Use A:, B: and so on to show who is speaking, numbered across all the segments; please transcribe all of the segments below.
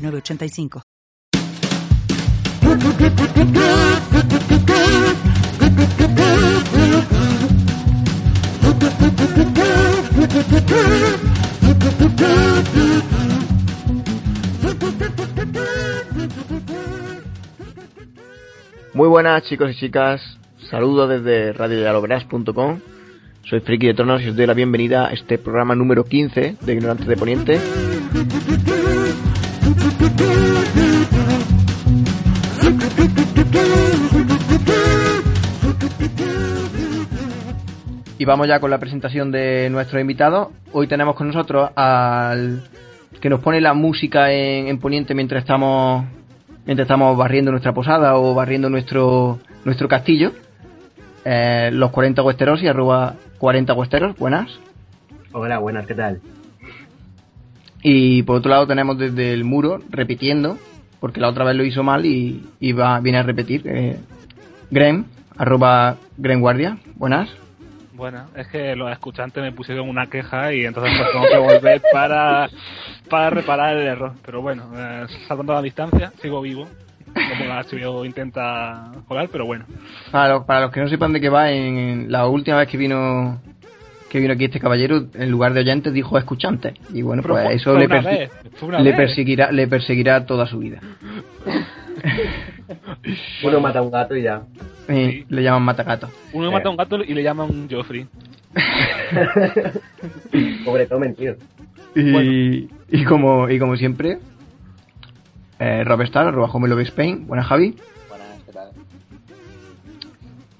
A: 906985.
B: Muy buenas chicos y chicas, saludos desde radioyaloverás.com. Soy Friki de Tronos y os doy la bienvenida a este programa número 15 de Ignorantes de Poniente. Y vamos ya con la presentación de nuestro invitado. Hoy tenemos con nosotros al que nos pone la música en, en Poniente mientras estamos mientras estamos barriendo nuestra posada o barriendo nuestro nuestro castillo. Eh, los 40 huesteros y arroba 40 huesteros. Buenas.
C: Hola, buenas, ¿qué tal?
B: Y por otro lado tenemos desde el muro repitiendo, porque la otra vez lo hizo mal y, y va, viene a repetir. Eh, Grem, arroba Grem Guardia. Buenas.
D: Bueno, es que los escuchantes me pusieron una queja y entonces pues tengo que volver para, para reparar el error. Pero bueno, eh, salvando la distancia, sigo vivo. Como la HBO intenta jugar, pero bueno.
B: Para, los- para los que no sepan de qué va, en la última vez que vino que vino aquí este caballero, en lugar de oyentes dijo escuchantes. Y bueno, pues eso le,
D: vez,
B: le perseguirá le perseguirá toda su vida.
C: Uno mata a un gato y ya.
B: Le llaman matacato.
D: Uno
C: Eh.
D: mata a un gato y le llaman Joffrey.
C: Pobre Tomen, tío.
B: Y, y como y como siempre, eh, Robestar, arroba Homelo Spain, buenas Javi.
E: Buenas, ¿qué tal?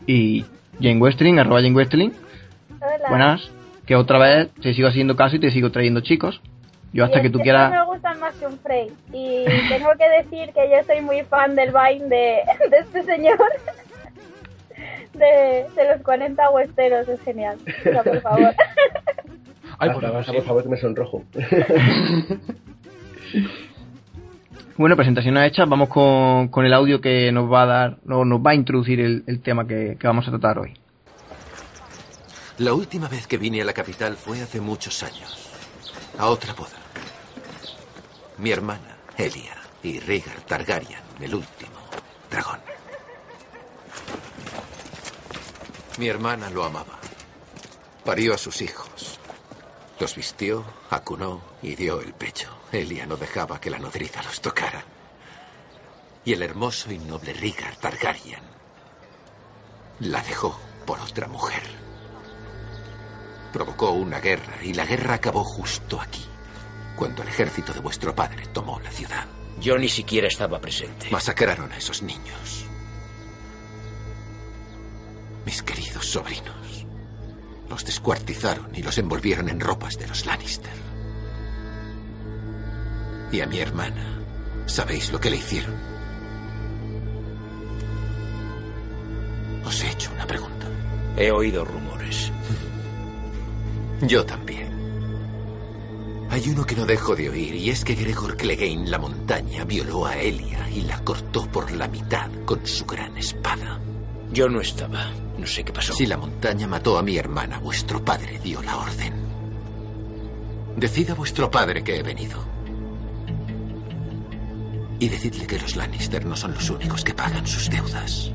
B: Y Jane Westling, arroba Jane Westling,
F: Hola.
B: buenas. Que otra vez te sigo haciendo caso y te sigo trayendo chicos. Yo hasta
F: Y
B: que tú
F: no
B: quieras.
F: me gustan más que un Frey. Y tengo que decir que yo soy muy fan del Vine de, de este señor. De, de los 40 huesteros, es genial. O sea, por favor.
D: Ay, por
C: basta,
D: sí.
C: por favor, que me sonrojo.
B: Bueno, presentación hecha, vamos con, con el audio que nos va a dar, no, nos va a introducir el, el tema que, que vamos a tratar hoy.
G: La última vez que vine a la capital fue hace muchos años. A otra boda. Mi hermana, Elia, y Rhaegar Targaryen, el último dragón. Mi hermana lo amaba. Parió a sus hijos. Los vistió, acunó y dio el pecho. Elia no dejaba que la nodriza los tocara. Y el hermoso y noble Rhaegar Targaryen la dejó por otra mujer. Provocó una guerra y la guerra acabó justo aquí, cuando el ejército de vuestro padre tomó la ciudad.
E: Yo ni siquiera estaba presente.
G: Masacraron a esos niños. Mis queridos sobrinos. Los descuartizaron y los envolvieron en ropas de los Lannister. Y a mi hermana, ¿sabéis lo que le hicieron? Os he hecho una pregunta.
E: He oído rumores.
G: Yo también. Hay uno que no dejo de oír, y es que Gregor Clegane, la montaña, violó a Elia y la cortó por la mitad con su gran espada.
E: Yo no estaba. No sé qué pasó.
G: Si la montaña mató a mi hermana, vuestro padre dio la orden. Decid a vuestro padre que he venido. Y decidle que los Lannister no son los únicos que pagan sus deudas.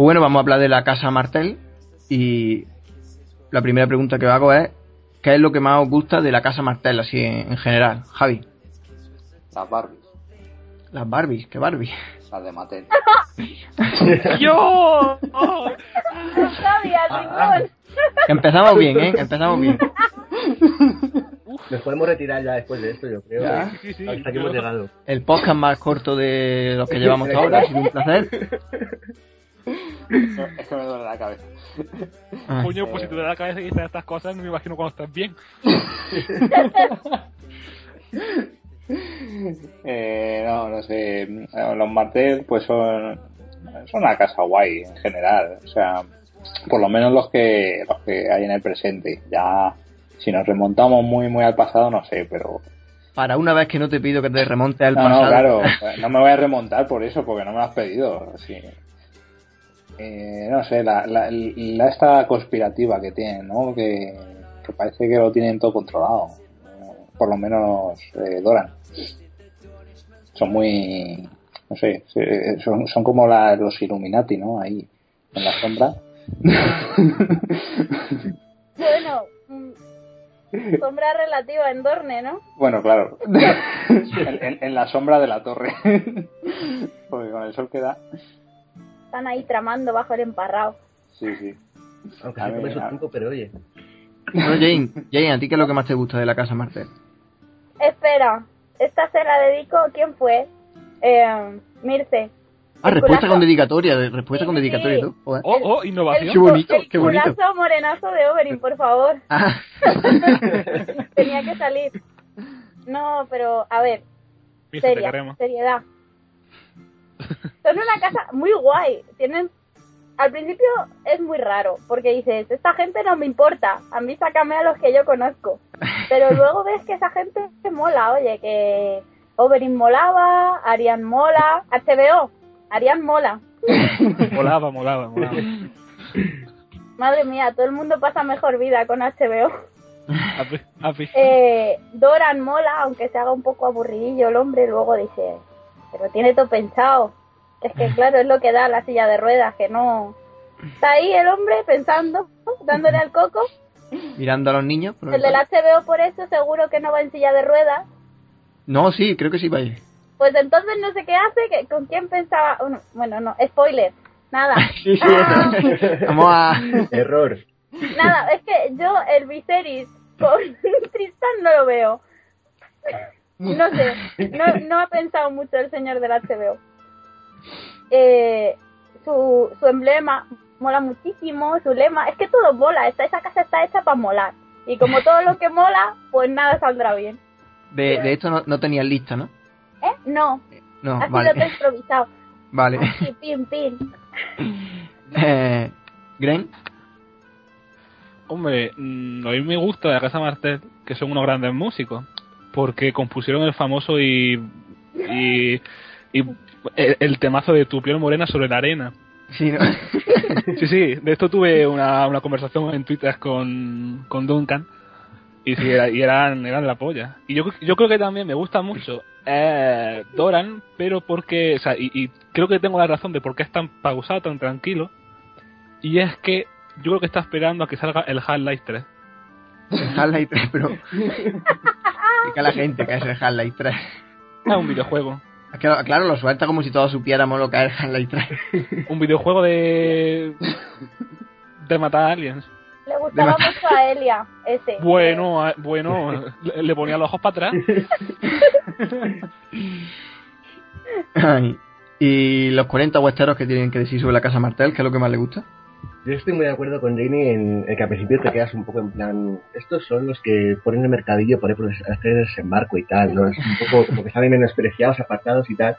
B: Pues bueno, vamos a hablar de la casa Martel y la primera pregunta que os hago es ¿qué es lo que más os gusta de la casa Martel así en, en general? Javi,
H: Las Barbies,
B: las Barbies, ¿qué Barbie?
H: las de Mattel.
D: ¡Yo!
F: Javi, al rincón.
B: Empezamos bien, ¿eh? Empezamos bien.
C: Nos podemos retirar ya después de esto, yo creo.
B: Ya.
D: Sí, sí,
C: Hasta aquí
D: yo-
C: hemos llegado.
B: El podcast más corto de lo que llevamos hasta ahora, ha sido un placer.
H: Es que me duele la cabeza.
B: Ay.
D: Coño, pues si te da la cabeza y dices estas cosas, no me imagino cuando estás bien.
H: Eh, no, no sé. Los Martel, pues son, son una casa guay en general. O sea, por lo menos los que, los que hay en el presente. Ya, si nos remontamos muy, muy al pasado, no sé, pero.
B: Para una vez que no te pido que te remontes al
H: No,
B: pasado.
H: no, claro. No me voy a remontar por eso, porque no me lo has pedido. Sí. Eh, no sé, la, la, la esta conspirativa que tienen, ¿no? Que, que parece que lo tienen todo controlado. Por lo menos eh, Doran. Son muy. No sé, son, son como la- los Illuminati, ¿no? Ahí, en la sombra.
F: Bueno, mm, sombra relativa en Dorne, ¿no?
H: Bueno, claro. en, en- en la sombra de la torre. Porque con el sol que da.
F: Están ahí tramando bajo el emparrado.
H: Sí, sí.
C: Aunque
H: A
C: se tiempo, pero oye.
B: Bueno, Jane, Jane, ¿a ti qué es lo que más te gusta de la casa Martel?
F: Espera, esta se la dedico, ¿quién fue? Eh, Mirce.
B: Ah, respuesta
F: culazo.
B: con dedicatoria, de- respuesta con
F: Sí,
B: dedicatoria
F: sí.
B: Joder.
D: Oh, oh, innovación.
B: Qué bonito,
F: el
B: qué bonito.
F: culazo morenazo de Oberyn, por favor.
B: Ah,
F: Tenía que salir. No, pero a ver,
D: Mirce,
F: seria, seriedad. Son una casa muy guay. Tienen. Al principio es muy raro, porque dices, esta gente no me importa, a mí sácame a los que yo conozco. Pero luego ves que esa gente te mola, oye, que Oberyn molaba, Arian mola, HBO, Arian mola.
D: Molaba, molaba, molaba.
F: Madre mía, todo el mundo pasa mejor vida con HBO. Eh, Doran mola, aunque se haga un poco aburridillo el hombre, luego dice, pero tiene todo pensado. Es que claro, es lo que da la silla de ruedas, que no... Está ahí el hombre pensando, dándole al coco.
B: mirando a los niños. por
F: El del HBO por eso seguro que no va en silla de ruedas.
B: No, sí, creo que sí va a ir.
F: Pues entonces no sé qué hace, que con quién pensaba... Bueno, Bueno, no, spoiler. Nada.
B: Sí, sí. Vamos a...
C: Error.
F: Nada, es que yo el Viserys con Tristan no lo veo. No sé, no, no ha pensado mucho el señor del HBO. Eh, su, su emblema mola muchísimo, su lema, es que todo mola, esta, esa casa está hecha para molar. Y como todo lo que mola, pues nada saldrá bien.
B: De, de esto no, no tenías lista, ¿no?
F: ¿Eh? No,
B: No,
F: sido
B: vale.
F: todo improvisado.
B: Vale.
F: Así, pin, pin.
B: Eh, Gren,
D: Hombre, mm, a mí me gusta de la Casa Martel que son unos grandes músicos. Porque compusieron el famoso y. y. y el, el temazo de Tu piel morena sobre la arena.
B: sí, ¿no?
D: Sí, sí, de esto tuve una, una conversación en Twitter con, con Duncan. Y, sí, era- y eran, eran la polla. Y yo, yo creo que también me gusta mucho eh, Doran, pero porque. O sea, y, y creo que tengo la razón de por qué es tan pausado, tan tranquilo. Y es que yo creo que está esperando a que salga el Half-Life 3.
B: Half-Life 3, pero... Explica a la gente que es el Half-Life 3.
D: Es un videojuego.
B: Claro, claro, lo suelta como si todos supiéramos lo que es Half-Life 3.
D: Un videojuego de. de matar aliens.
F: Le gustaba mucho a Elia, ese.
D: Bueno, eh, bueno, le, le ponía los ojos para atrás.
B: Ay. Y los 40 huesteros que tienen que decir sobre la casa Martel, que es lo que más le gusta.
C: Yo estoy muy de acuerdo con Jamie en que al principio te quedas un poco en plan, estos son los que ponen el mercadillo por ahí por hacer desembarco y tal, ¿no? Es un poco como que están menospreciados, apartados y tal.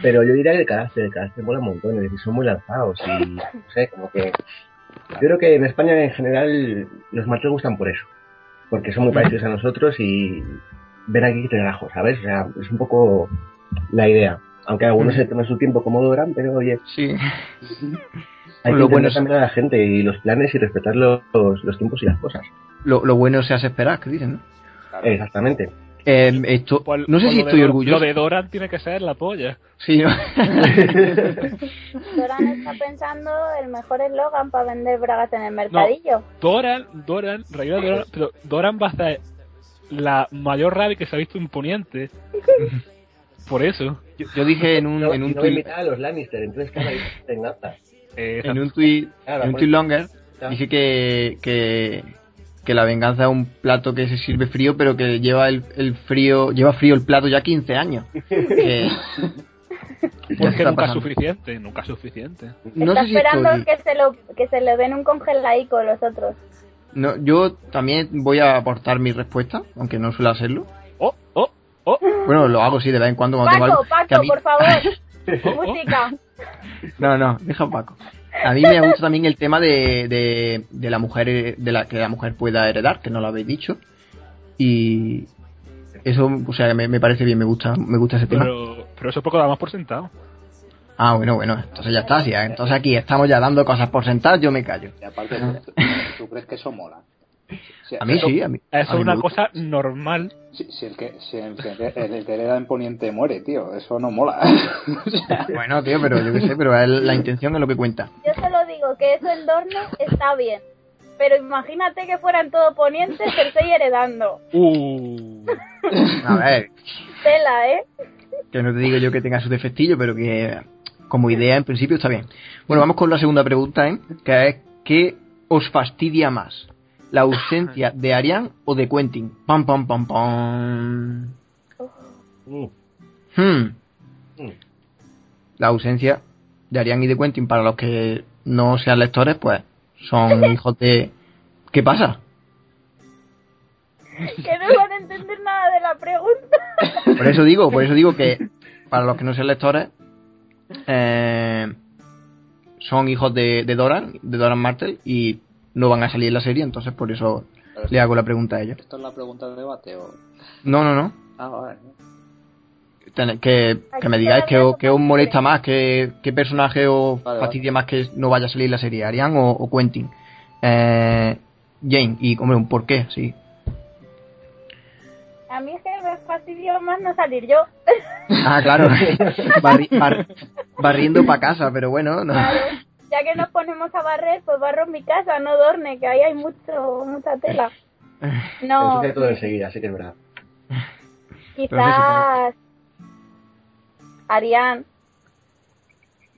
C: Pero yo diría que el carácter, el carácter mola un montón, es decir, son muy lanzados y, no sé, como que... Yo creo que en España en general los martes gustan por eso, porque son muy parecidos a nosotros y ven aquí que te relajo, ¿sabes? O sea, es un poco la idea. Aunque algunos se tomen su tiempo como Doran, pero oye,
B: Sí.
C: hay
B: Lo
C: que
B: bueno es-
C: también a la gente y los planes y respetar los, los tiempos y las cosas.
B: Lo, lo bueno se hace esperar, que dicen, ¿no?
C: Exactamente.
B: Eh, esto, no sé si
D: lo de
B: estoy
D: Dor-
B: orgulloso.
D: Lo de Doran tiene que ser la polla.
B: Sí, ¿no?
F: Doran está pensando el mejor eslogan para vender bragas en el mercadillo.
D: Doran, Doran, Rey de Doran, pero Doran va a ser la mayor rabia que se ha visto imponiente. Por eso.
B: yo, yo dije en un,
C: No,
B: en un
C: no
B: tuit-
C: a los Lannister, entonces te engatas.
D: Eh,
B: en un tweet
C: Claro,
B: en un tweet longer
C: ya.
B: dije que, que que la venganza es un plato que se sirve frío, pero que lleva el, el frío, lleva frío el plato ya 15 años. Que- ya
D: Porque
B: está
D: nunca es
B: pasando.
D: suficiente, nunca es suficiente.
B: No
F: Está
B: sé si
F: esperando
B: estoy-
F: que se lo que se le den un congelaico los otros.
B: no, yo también voy a aportar mi respuesta, aunque no suele hacerlo.
D: Oh, oh, oh.
B: Bueno, lo hago sí de vez en cuando cuando tengo
F: Paco,
B: algo
F: Paco,
B: mí-
F: por favor. Música.
B: No, no, deja a Paco. A mí me gusta también el tema de, de, de la mujer, de la que la mujer pueda heredar, que no lo habéis dicho. Y eso, o sea, me, me parece bien, me gusta, me gusta ese tema.
D: Pero, pero eso poco lo damos por sentado.
B: Ah, bueno, bueno, entonces ya está, sí, eh, entonces aquí estamos ya dando cosas por sentadas, yo me callo.
H: Y aparte, ¿tú, tú crees que eso mola? Si-
B: A mí
H: eso-
B: sí, a mí.
D: Eso es una cosa normal.
H: Si, si el que si el que, el que hereda en Poniente muere, tío, eso no mola. O sea,
B: Bueno, tío, pero yo qué sé, pero la intención es lo que cuenta.
F: Yo solo digo que eso en Dorne está bien. Pero imagínate que fueran todo ponientes, Cersei heredando.
D: Uh.
B: A ver,
F: Tela, ¿eh?
B: que no te digo yo que tenga su defectillo, pero que como idea en principio está bien. Bueno, vamos con la segunda pregunta, ¿eh? Que es, ¿qué os fastidia más? ¿La ausencia de Ariane o de Quentin? Pam, pam, pam, pam.
C: Mm.
B: Hmm.
C: Mm.
B: La ausencia de Ariane y de Quentin, para los que no sean lectores, pues son hijos de... ¿Qué pasa?
F: Que no van a entender nada de la pregunta.
B: Por eso digo, por eso digo que para los que no sean lectores, eh, son hijos de, de Doran, de Doran Martel, y no van a salir en la serie, entonces por eso
H: pero
B: le hago la pregunta a ellos.
H: ¿Esto es la pregunta de debate o...?
B: No, no, no.
H: Ah, vale.
B: Ten- Que, que me digáis que, que os molesta más, que, qué personaje os
H: Vale,
B: fastidia más que no vaya a salir en la serie, Ariane o, o Quentin. Eh, Jane, y hombre, un por qué, sí.
F: A mí es que me fastidió más no salir yo.
B: Ah, claro. Barri- bar- barriendo para casa, pero bueno, no.
F: Claro. Ya que nos ponemos a barrer, pues barro mi casa, no Dorne, que ahí hay mucho mucha tela. No,
C: Ensucia todo enseguida, sí que es verdad.
F: quizás Arián.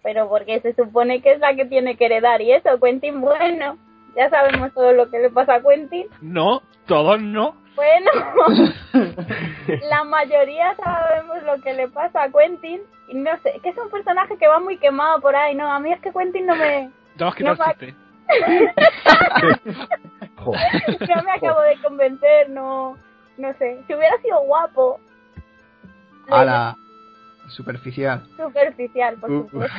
F: Pero porque se supone que es la que tiene que heredar y eso, Quentin, bueno, ya sabemos todo lo que le pasa a Quentin.
D: No, todos no.
F: Bueno, la mayoría sabemos lo que le pasa a Quentin. Y no sé, que es un personaje que va muy quemado por ahí, ¿no? A mí es que Quentin no me,
D: Ya os quitado
F: No,
D: chiste.
C: Joder.
F: no me acabo de convencer, no, no sé. Si hubiera sido guapo,
B: A la superficial.
F: superficial, por
B: Uh,
F: supuesto.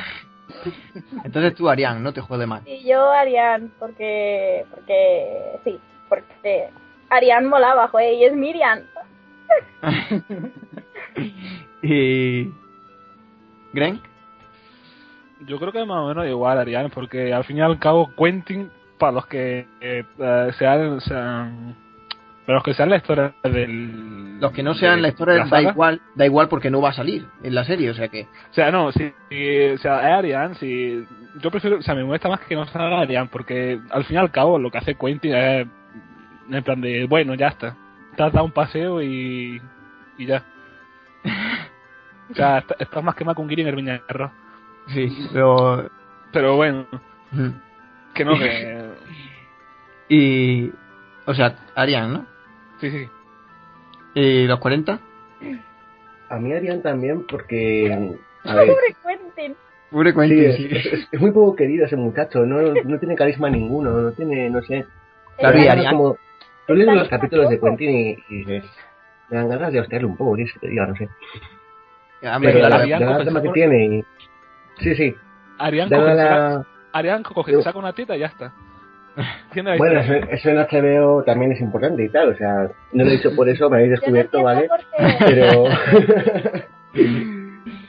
B: Entonces tú, Ariane, no te jode más.
F: Y yo Arián, porque, porque, sí, porque Arián molaba, joder, y es Miriam.
B: y... ¿Gren?
D: Yo creo que más o menos igual, Ariane, porque al fin y al cabo Quentin, para los que eh, eh, sean, sean- para los que sean lectores del...
B: Los que no sean
D: de
B: lectores
D: la
B: da igual, da igual porque no va a salir en la serie, o sea que...
D: O sea, no, si, si- o sea, es Ariane, si, yo prefiero, o sea, me molesta más que no salga Ariane, porque al fin y al cabo lo que hace Quentin es en plan de, bueno, ya está, te has dado un paseo y, y ya. O sea, está- estás más quemado con Giri en el viña de arroz.
B: Sí, pero...
D: Pero bueno,
B: mm.
D: que no, que...
B: Y... O sea, Ariane, ¿no?
D: Sí, sí.
B: ¿Y los 40?
C: A mí Arián también porque... A ver,
F: Pobre Quentin.
B: Pobre
C: sí,
B: Quentin,
C: es,
B: sí.
C: es- es muy poco querido ese muchacho, no, no tiene carisma ninguno, no tiene, no sé...
B: Claro, Arián-
C: como- Tú lees
F: Está
C: los capítulos de. Quentin y, y. Me dan ganas de hostiarle un poco, ¿quieres que te diga? No sé.
B: Hombre,
C: Pero
B: la-
C: la, la
D: compensa
C: trama que tiene y... Sí, sí. Dada
D: coge,
C: la... Yo-
D: saca una teta y ya está. La
C: Bueno, eso, eso en HBO también es importante y tal, o sea, no lo he dicho por eso, me habéis
F: Yo
C: descubierto, ¿vale? Pero...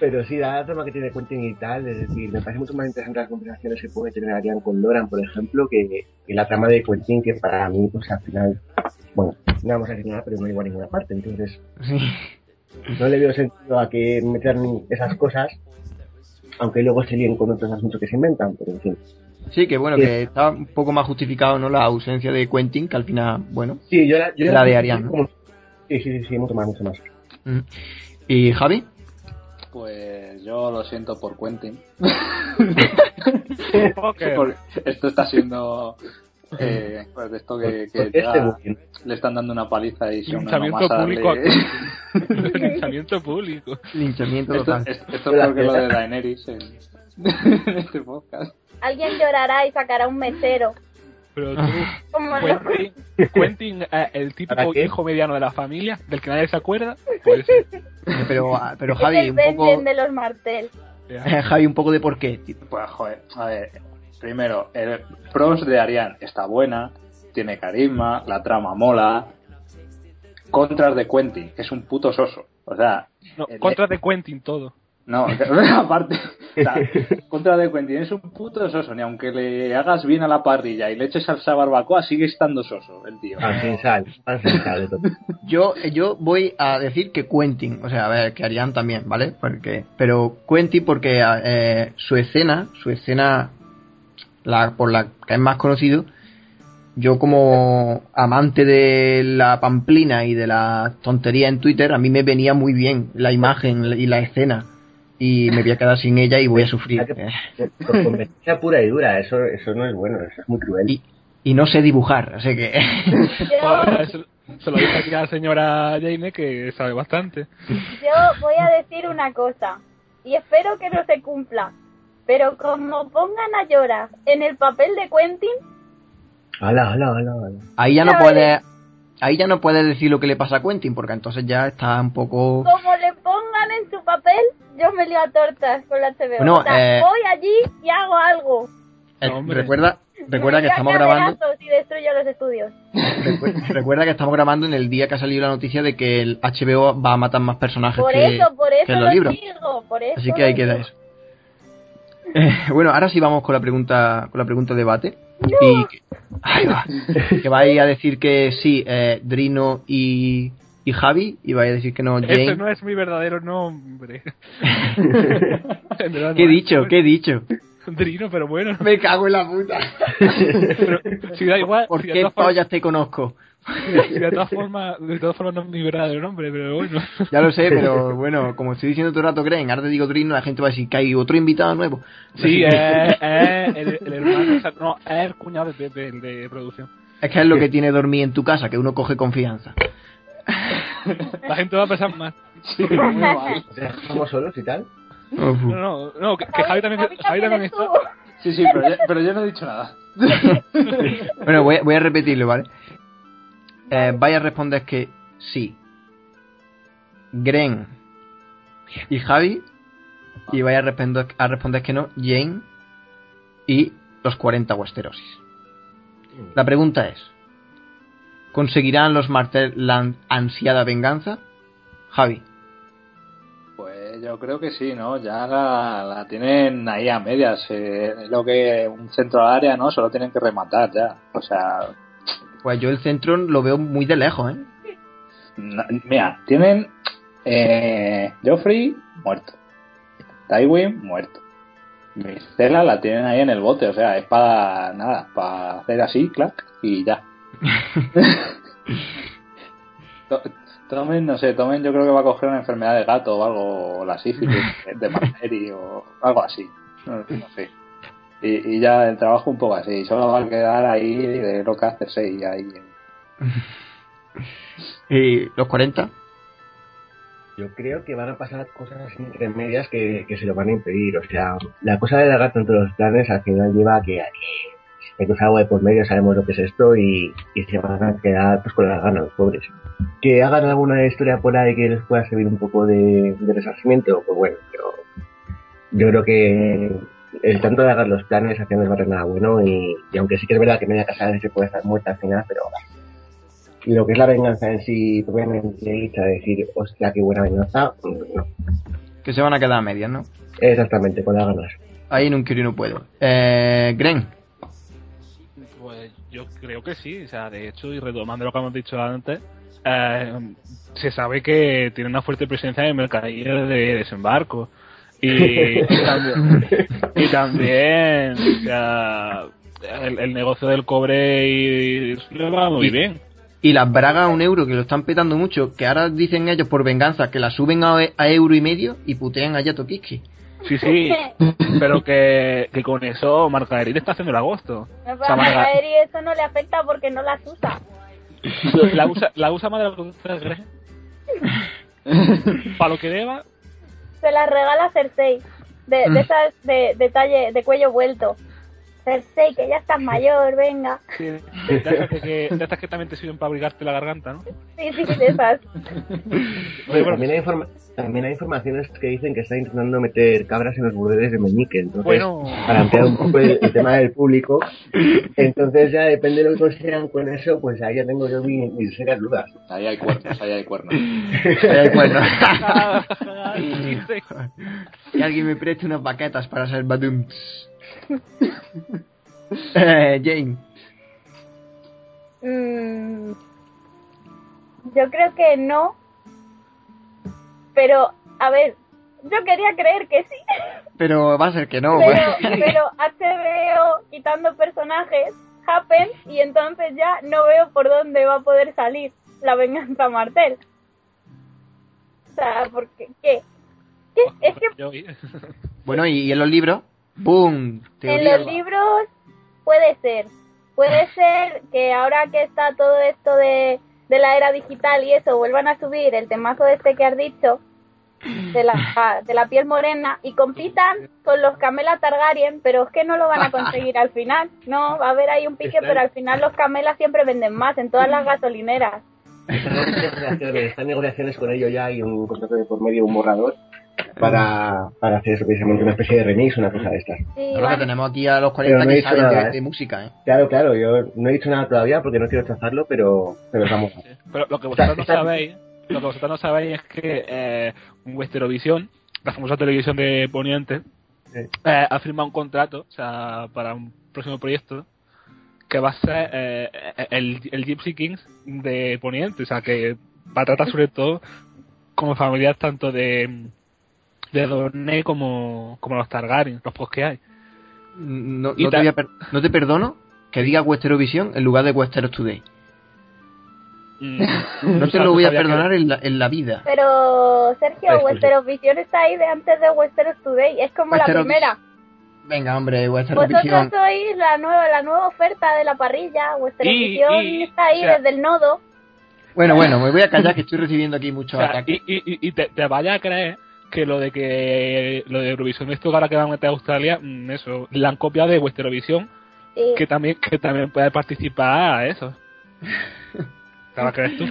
C: Pero sí, la trama que tiene Quentin y tal, es decir, me parece mucho más interesante las conversaciones que puede tener Arián con Doran, por ejemplo, que, que la trama de Quentin, que para mí, pues al final, bueno, no vamos a decir nada, pero no iba a ninguna parte, entonces
B: Sí.
C: no le veo sentido a que metan esas cosas, aunque luego se líen con otros asuntos que se inventan, pero en fin.
B: Sí, que bueno,
C: Sí.
B: que está un poco más justificado, ¿no? La ausencia de Quentin, que al final, bueno.
C: Sí, yo la, yo
B: La de Arián, ¿no?
C: como- Sí, sí, sí, sí, mucho más, mucho más.
B: mm. ¿Y Javi?
H: Pues yo lo siento por Quentin.
D: Porque-
H: esto está siendo Eh, pues de esto que, que
C: ¿Por qué este
H: ya le están dando una paliza y son
D: Linchamiento público
H: darle-
D: Linchamiento público.
B: Linchamiento
H: Esto,
B: total.
H: esto, esto es peor que lo de Daenerys en, en este podcast.
F: Alguien llorará y sacará un mesero.
D: Pero tú,
F: Como no.
D: Quentin, Quentin, eh, el
C: ¿Para
D: típico hijo mediano de la familia, del que nadie se acuerda, pues
B: Pero, pero
F: es
B: Javi, un poco,
F: de los Martel.
B: Javi, un poco de por qué.
H: Pues joder, a ver, primero, el pros de Ariane está buena, tiene carisma, la trama mola. Contras de Quentin, que es un puto soso. O sea,
D: No,
H: el-
D: contra de Quentin todo.
H: No, aparte, o sea, contra de Quentin es un puto soso, ni aunque le hagas bien a la parrilla y le eches salsa barbacoa, sigue estando soso el tío.
C: Pan sin sal, pan sin sal.
B: Yo, yo voy a decir que Quentin, o sea, a ver, que Arián también, ¿vale? Porque, pero Quentin porque eh, su escena, su escena, la, por la que es más conocido, yo como amante de la pamplina y de la tontería en Twitter, a mí me venía muy bien la imagen y la escena. Y me voy a quedar sin ella y voy a sufrir. Eh,
C: Por conveniencia pura y dura, eso, eso no es bueno, eso es muy cruel.
B: Y, y no sé dibujar, así que...
F: Yo,
D: se, lo dice aquí a la señora Jane que sabe bastante.
F: yo voy a decir una cosa. Y espero que no se cumpla. Pero como pongan a llorar en el papel de Quentin,
C: Hala, hala, hala, hala.
B: Ahí ya no
F: Ya
B: puedes... Ahí ya no puedes decir lo que le pasa a Quentin, porque entonces ya está un poco...
F: como le pongan en su papel, yo me lío a tortas con la HBO.
B: Bueno,
F: o sea,
B: eh,
F: voy allí y hago algo.
B: Eh, recuerda, recuerda que estamos grabando.
F: y destruyo los estudios.
B: recu- recuerda que estamos grabando en el día que ha salido la noticia de que el HBO va a matar más personajes
F: Por
B: que,
F: eso, por
B: que
F: eso
B: en
F: lo
B: los libros.
F: digo, por eso
B: Así que ahí queda
F: digo.
B: eso. Eh, bueno, ahora sí vamos con la pregunta, con la pregunta debate. Y que, ahí va. que vais a decir que sí, eh, Drino y, y Javi, y vais a decir que no,
D: Ese
B: Jane.
D: no es mi verdadero nombre.
B: ¿Qué he dicho? ¿Qué he dicho?
D: Drino, pero bueno.
B: Me cago en la puta.
D: Pero, si da igual,
B: ¿Por
D: si
B: qué pollas te conozco?
D: si de todas formas, de todas formas no es mi verdadero nombre, pero bueno.
B: Ya lo sé, pero bueno, como estoy diciendo todo el rato, creen, ahora te digo Drino, la gente va a decir que hay otro invitado nuevo.
D: Sí, eh, eh, el, el hermano, o sea, no, es el cuñado de, de, de producción.
B: Es que es lo que tiene dormir en tu casa, que uno coge confianza.
D: La gente va a pensar más.
H: Sí, muy mal.
C: ¿Estamos solos y tal?
D: No, no, no, que, que Javi también, Javi también está.
H: Sí, sí, pero yo, pero yo no he dicho nada.
B: Bueno, voy, a- voy a repetirlo, ¿vale? Eh, vaya a responder que sí. Gren y Javi. Y vaya a responder, a responder que no, Jane y los 40 Westerosis. La pregunta es: ¿conseguirán los Martel la ansiada venganza? Javi.
H: Pues yo creo que sí, ¿no? Ya la, la tienen ahí a medias. eh, es lo que un centro al área, ¿no? Solo tienen que rematar ya. O sea,
B: Pues yo el centro lo veo muy de lejos, ¿eh?
H: mira, tienen eh, Joffrey muerto. Tywin muerto. Mistela la tienen ahí en el bote, o sea, es para nada, para hacer así, clac, y ya. To- Tomen, no sé, Tomen yo creo que va a coger una enfermedad de gato o algo, o la sífilis de Marteri o algo así, no, no sé. Y, y ya el trabajo un poco así, solo va a quedar ahí de lo que hace Sei ahí.
B: ¿Y los 40?
C: Yo creo que van a pasar cosas así entre medias que, que se lo van a impedir. O sea, la cosa de gato entre los planes al final lleva a que, a que cruza algo de por medio, sabemos lo que es esto y, y se van a quedar pues, con las ganas, los pobres. Que hagan alguna historia por ahí que les pueda servir un poco de, de resarcimiento, pues bueno, pero yo creo que el tanto de hacer los planes al final no va a nada bueno y, y aunque sí que es verdad que media casa se puede estar muerta al final, pero lo que es la venganza en sí, propiamente dicha, decir, hostia, qué buena venganza, no.
B: Que se van a quedar a medias, ¿no?
C: Exactamente, con las ganas.
B: Ahí no quiero y no puedo. Eh, Gren.
D: Pues yo creo que sí, o sea, de hecho, y retomando lo que hemos dicho antes, eh, se sabe que tiene una fuerte presencia en el mercadillo de desembarco. Y, y también, y también, o sea, el, el negocio del cobre y, le va muy
B: Y-
D: bien.
B: Y las bragas a un euro, que lo están petando mucho, que ahora dicen ellos por venganza que las suben a, a euro y medio y putean allá Tokiski.
D: Sí, sí, pero que, que con eso Margaery está haciendo el agosto.
F: No,
D: O sea, Marga-
F: eso no le afecta porque no las usa.
D: la usa, la usa más de lo que. Para lo que deba,
F: Se las regala Cersei. De,
B: Mm.
F: de esas de, de talle, de cuello vuelto. Cersei, que ya estás mayor, venga.
D: sí, de, estas que, que- de estas que también te sirven para abrigarte la garganta, ¿no?
F: Sí, sí, de esas.
C: Oye, también, hay también hay informaciones que dicen que está intentando meter cabras en los burdeles de Meñique. Entonces,
D: Bueno.
C: para ampliar un poco el, el tema del público, entonces ya depende de lo que consideran con eso, pues ahí ya tengo yo mi- mis serias dudas.
H: Ahí hay cuernos, ahí hay cuernos.
B: Eh, bueno.
D: Ay, sí.
B: que alguien me preste unas baquetas para hacer badums. Eh, Jane.
F: Mm, yo creo que no. Pero, a ver, yo quería creer que sí.
B: Pero va a ser que no,
F: pero, HBO quitando personajes happen y entonces ya no veo por dónde va a poder salir la venganza Martel. O sea, porque ¿qué? ¿Qué? Es que.
B: Bueno, ¿y, y en los libros? ¡Boom!
F: en los libros puede ser. Puede ser que ahora que está todo esto de, de la era digital y eso, vuelvan a subir el temazo este que has dicho, de la, de la piel morena, y compitan con los Camela Targaryen, pero es que no lo van a conseguir al final. No, va a haber ahí un pique, pero al final los Camelas siempre venden más en todas las gasolineras.
C: Están negociaciones, están negociaciones con ello ya y un contrato de por medio, un borrador, para, para hacer eso, precisamente una especie de remix, una cosa de estas.
F: Sí,
B: Claro que tenemos aquí a los
C: Pero
B: 40
C: no he
B: que
C: dicho
B: saben
C: nada,
B: de,
C: ¿eh?
B: de música, ¿eh?
C: Claro, claro, yo no he dicho nada todavía porque no quiero trazarlo, pero, pero vamos.
D: Pero lo que vosotros no sabéis, lo que vosotros no sabéis es que eh, Westerovisión, la famosa televisión de Poniente,
C: Sí.
D: eh, ha firmado un contrato, o sea, para un próximo proyecto que va a ser eh, el, el Gypsy Kings de Poniente, o sea, que va a tratar sobre todo como familias tanto de de Dorne como, como los Targaryen, los pocos que hay.
B: No, te,
D: ta-
B: voy a per- no te perdono que diga Westerovisión en lugar de Westeros Today.
D: Mm.
B: No te lo voy a
D: que-
B: perdonar en la, en la vida.
F: Pero, Sergio,
C: Eso sí.
F: Westeros Visión está ahí de antes de Westeros Today. Es como la
B: Westeros-
F: primera.
B: Venga, hombre,
F: Vosotros
B: Westerovisión.
F: sois la nueva, la nueva oferta de la parrilla.
D: Y-
F: visión está ahí
D: o sea-
F: desde el nodo.
B: Bueno, bueno, me voy a callar que estoy recibiendo aquí
D: O
B: muchos
D: sea,
B: ataques.
D: y, y, y- y te, te vaya a creer que lo de que lo de Eurovisión esto ahora que van a meter a Australia, mm, eso, la han copiado de Westerovisión,
F: Sí.
D: que también que también puede participar a eso. ¿Te la crees tú?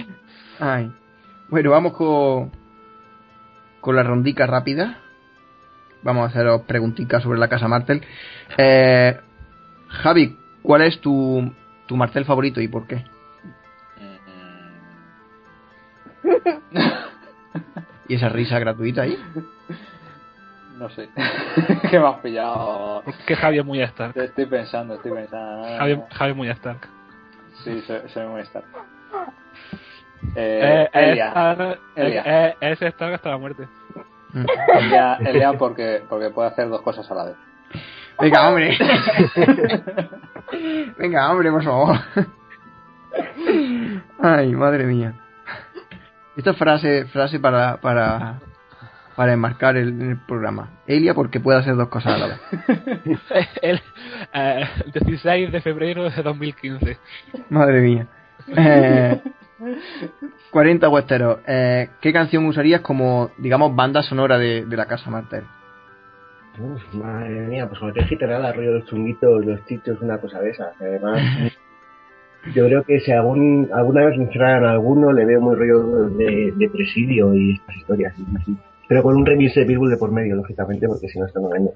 B: Ay. Bueno, vamos con, con la rondica rápida. Vamos a haceros preguntitas sobre la casa Martel. Eh, Javi, ¿cuál es tu, tu Martel favorito y por qué? ¿Y esa risa gratuita ahí?
H: No sé. ¿Qué me has pillado?
D: Porque Javi es muy Stark.
H: Estoy pensando, estoy pensando.
D: Javi, Javi es muy Stark.
H: Sí, soy, soy muy Stark.
D: Eh,
H: Eh, Elia.
D: Stark-
H: Elia.
D: es- es Stark hasta la muerte.
B: Mm.
H: Elia, Elia porque, porque puede hacer dos cosas a la vez.
B: Venga, hombre. Venga, hombre, por favor. Ay, madre mía. Esta es frase, frase para, para, para enmarcar el, el programa. Elia porque puede hacer dos cosas a la vez.
D: El eh, 16 de febrero de 2015.
B: Madre mía. Eh, 40 Westeros. Eh, ¿Qué canción usarías como, digamos, banda sonora de, de la casa Martel?
C: Uf, madre mía, pues como te gitarada, rollo los chunguitos, los chichos, una cosa de esas. Además, yo creo que si algún, alguna vez mencionaran a alguno, le veo muy rollo de, de presidio y estas historias. así. Pero con un remix de Pitbull de por medio, lógicamente, porque si no está en año.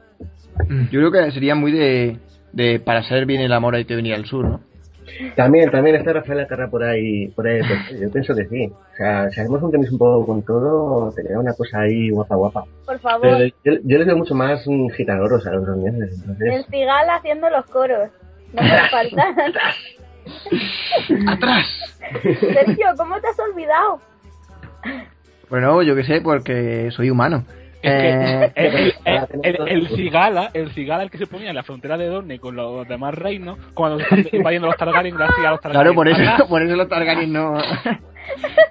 B: Yo creo que sería muy de, de para saber bien el amor hay que venir al sur, ¿no?
C: También, también está Rafael Carra por ahí, por ahí. pues, yo pienso que sí. O sea, si hacemos un remix un poco con todo, tendría una cosa ahí guapa, guapa.
F: Por favor.
C: Pero yo, yo les veo mucho más mm, gitanoros a los roñones,
F: El cigal haciendo los coros. No puede faltar.
B: ¡Atrás!
F: Sergio, ¿cómo te has olvidado?
B: Bueno, yo qué sé, porque soy humano.
D: Es que
B: Eh,
D: el, el, el, cigala, el cigala el que se ponía en la frontera de Dorne con los demás reinos, cuando se están invadiendo los Targaryen, gracias a los Targaryen.
B: claro, por eso, por eso los Targaryen no.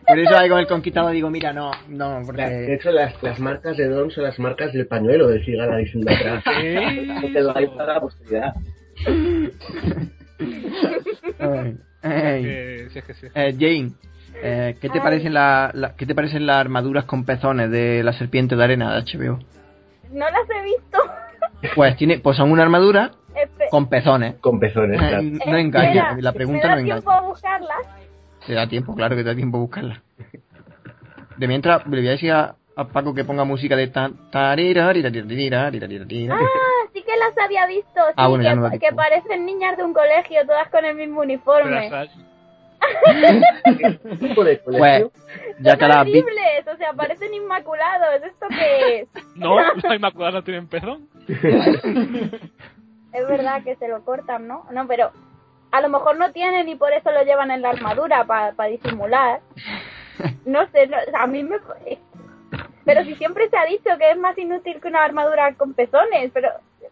B: Por eso ahí con el conquistado digo, mira, no, no,
C: De
B: porque...
C: hecho, las, las marcas de Don son las marcas del pañuelo de Cigala diciendo atrás. Que quedó ahí para la posteridad.
B: Ay, ay.
D: Que- sí, es que sí.
B: Eh, Jane, eh, ¿qué te
F: Ay.
B: parecen la, la- qué te parecen las armaduras con pezones de la serpiente de arena de HBO?
F: No las he visto.
B: Pues tiene, pues son una armadura
F: Espe-
B: con pezones.
C: Con pezones,
B: Eh,
C: claro.
B: no engaña, la pregunta
F: ¿me da
B: no engaña.
F: tiempo a buscarlas?
B: Te da tiempo, claro que te da tiempo a buscarla. De mientras, le voy a decir a, a Paco que ponga música de.
F: Ah, sí que las había visto. Sí,
B: Ah, bueno, ya
F: que,
B: no
F: parecen niñas de un colegio, todas con el mismo uniforme.
D: hasta-
C: ¿Qué tipo de
B: Pues,
C: colegio?
B: ya la
F: horribles, o sea, parecen inmaculados. ¿Esto qué es?
D: No, la Inmaculada no tiene pezón.
F: Es verdad que se lo cortan, ¿no? No, pero a lo mejor no tienen y por eso lo llevan en la armadura para disimular. No sé, no, a mí me... Pero si siempre se ha dicho que es más inútil que una armadura con pezones, pero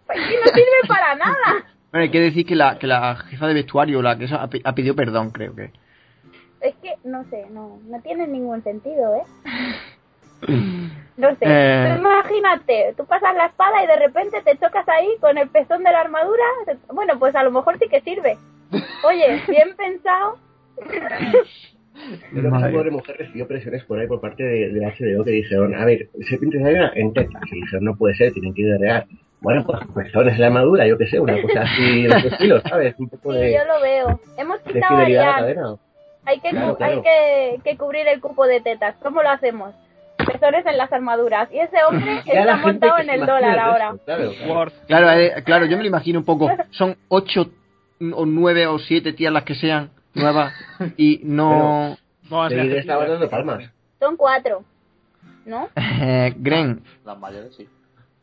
F: pues, que no sirve para nada.
B: bueno, hay que decir que la, que la jefa de vestuario, la que eso, ha, pedido perdón, creo que.
F: Es que, no sé, no, no tiene ningún sentido, ¿eh? No sé,
B: Eh.
F: imagínate, tú pasas la espada y de repente te chocas ahí con el pezón de la armadura. Bueno, pues a lo mejor sí que sirve. Oye, bien pensado.
C: Pero
B: Madre.
C: esa pobre mujer recibió presiones por ahí por parte de, de la HBO que dijeron, a ver, serpientes de arena en tetas. Y dijeron, no puede ser, tienen que ir de real. Bueno, pues pezones en la armadura, yo qué sé, una cosa así de ese estilo, ¿sabes? Un poco
F: Sí,
C: de,
F: yo lo veo. Hemos quitado
C: a.
F: Hay que,
C: Claro,
F: cu-
C: claro.
F: hay que, que cubrir el cupo de tetas. ¿Cómo lo hacemos? Pezones en las armaduras. Y ese hombre
C: Ya
F: está montado en el dólar ahora.
C: resto, Claro, claro.
B: Claro, eh, claro, yo me lo imagino un poco. Son ocho o nueve o siete tías las que sean nuevas y no.
D: No, o sea,
C: David
D: que-
C: estaba dando palmas.
F: Son cuatro. ¿No?
B: Eh, Gren,
H: Las mayores sí.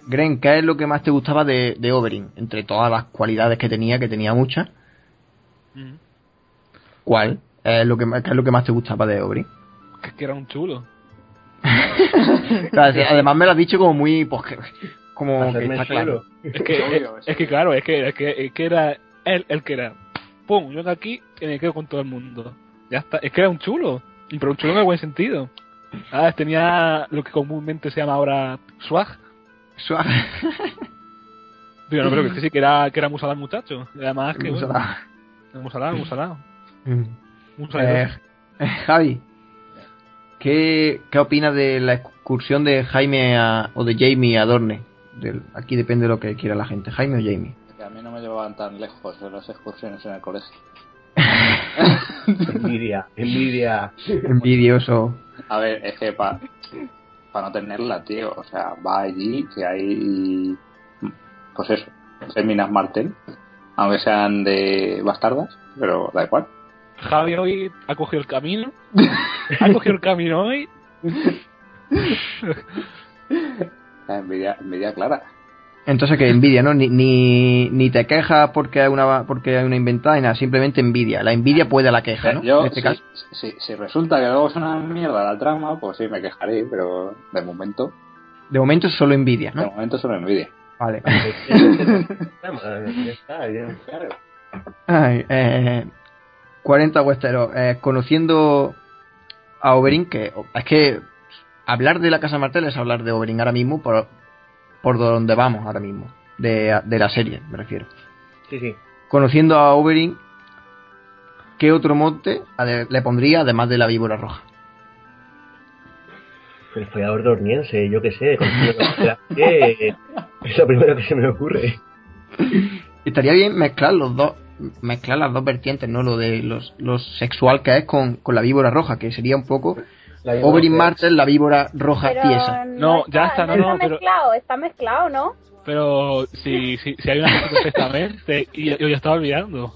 B: Gren, ¿qué es lo que más te gustaba de, de Oberyn? Entre todas las cualidades que tenía, que tenía muchas,
D: Mm.
B: ¿cuál es lo que, más- qué es lo que más te gustaba de Oberyn?
D: Que que era un chulo.
B: Claro, además me lo has dicho como muy. Pues, que- como que está claro.
D: Es que, es, es que claro, es que, es que, es que era él el que era. Pum, yo de aquí y me quedo con todo el mundo. Ya está. Es que era un chulo. y Pero un chulo en el buen sentido. Ah, tenía lo que comúnmente se llama ahora swag.
B: Suave.
D: Digo, no, pero que sí, que era, que era musalado el muchacho. Y además que, bueno,
B: Musalado.
D: musalado, musalado.
B: Mm. Eh, eh, Javi, ¿qué, ¿qué opinas de la excursión de Jaime a- o de Jamie a Dorne? Del- aquí depende de lo que quiera la gente, Jaime o Jamie.
H: Que a mí no me llevaban tan lejos de las excursiones en el colegio.
C: Envidia, envidia.
B: Envidioso.
H: A ver, es que para no tenerla, tío. O sea, va allí, que hay. Pues eso, féminas Martel. Aunque sean de bastardas, pero da igual.
D: Javi hoy ha cogido el camino. ha cogido el camino hoy.
H: La envidia, envidia clara.
B: Entonces que envidia, ¿no? Ni, ni, ni te quejas porque hay una porque hay una inventada y nada, simplemente envidia. La envidia puede a la queja, ¿no?
H: Yo,
B: en este
H: si,
B: caso.
H: si- si resulta que luego es una mierda la trama, pues sí, me quejaré, pero de momento,
B: De momento es solo envidia,
H: de
B: ¿no?
H: momento solo envidia.
B: Vale. Ay, eh, 40 Westeros. Eh, conociendo a Oberyn, que es que hablar de la Casa Martel es hablar de Oberyn ahora mismo por, por donde vamos ahora mismo. De, de la serie, me refiero.
C: Sí, sí.
B: Conociendo a Oberyn, ¿qué otro monte le pondría además de la víbora roja?
C: El follador dorniense, yo qué sé. que Es lo primero que se me ocurre.
B: Estaría bien mezclar los dos, mezclar las dos vertientes, ¿no? Lo de los, los sexual que es con, con la víbora roja, que sería un poco
C: La mujer.
B: Martel, la víbora roja
F: Pero
B: tiesa.
D: No, ya está, no, no,
F: está
D: pero-
F: mezclado, está mezclado, ¿no?
D: Pero si, si, si hay una cosa perfectamente, y yo ya estaba olvidando.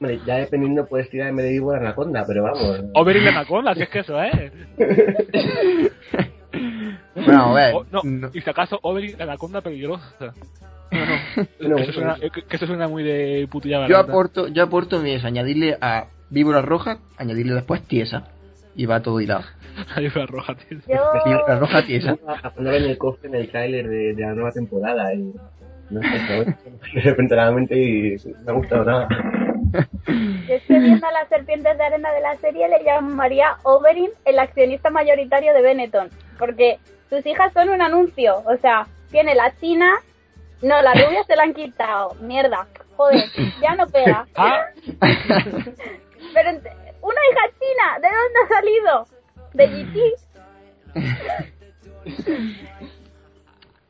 C: Hombre, ya dependiendo puedes tirarme de víbora anaconda, pero vamos.
D: Oberyn de Anaconda, si es que eso es.
B: Bueno, a ver.
D: O- no,
B: no-
D: y si acaso Oberyn de Anaconda peligrosa. No, no.
C: No,
D: que, eso suena, que, que eso suena muy de putilla
B: Yo aporto, yo aporto mi es añadirle a víbora roja, añadirle después tiesa. Y va todo hilado.
D: Hay una roja.
F: Yo...
B: Víbora roja tiesa.
C: a ponerlo en el cofre en el tráiler de, de la nueva temporada y no sé, y no me ha gustado nada.
F: Yo estoy viendo a las serpientes de arena de la serie le llamaría Oberyn el accionista mayoritario de Benetton. Porque sus hijas son un anuncio. O sea, tiene la china. No, la rubia se la han quitado. Mierda. Joder, ya no pega.
D: Ah.
F: Pero una hija china, ¿de dónde ha salido? De GT.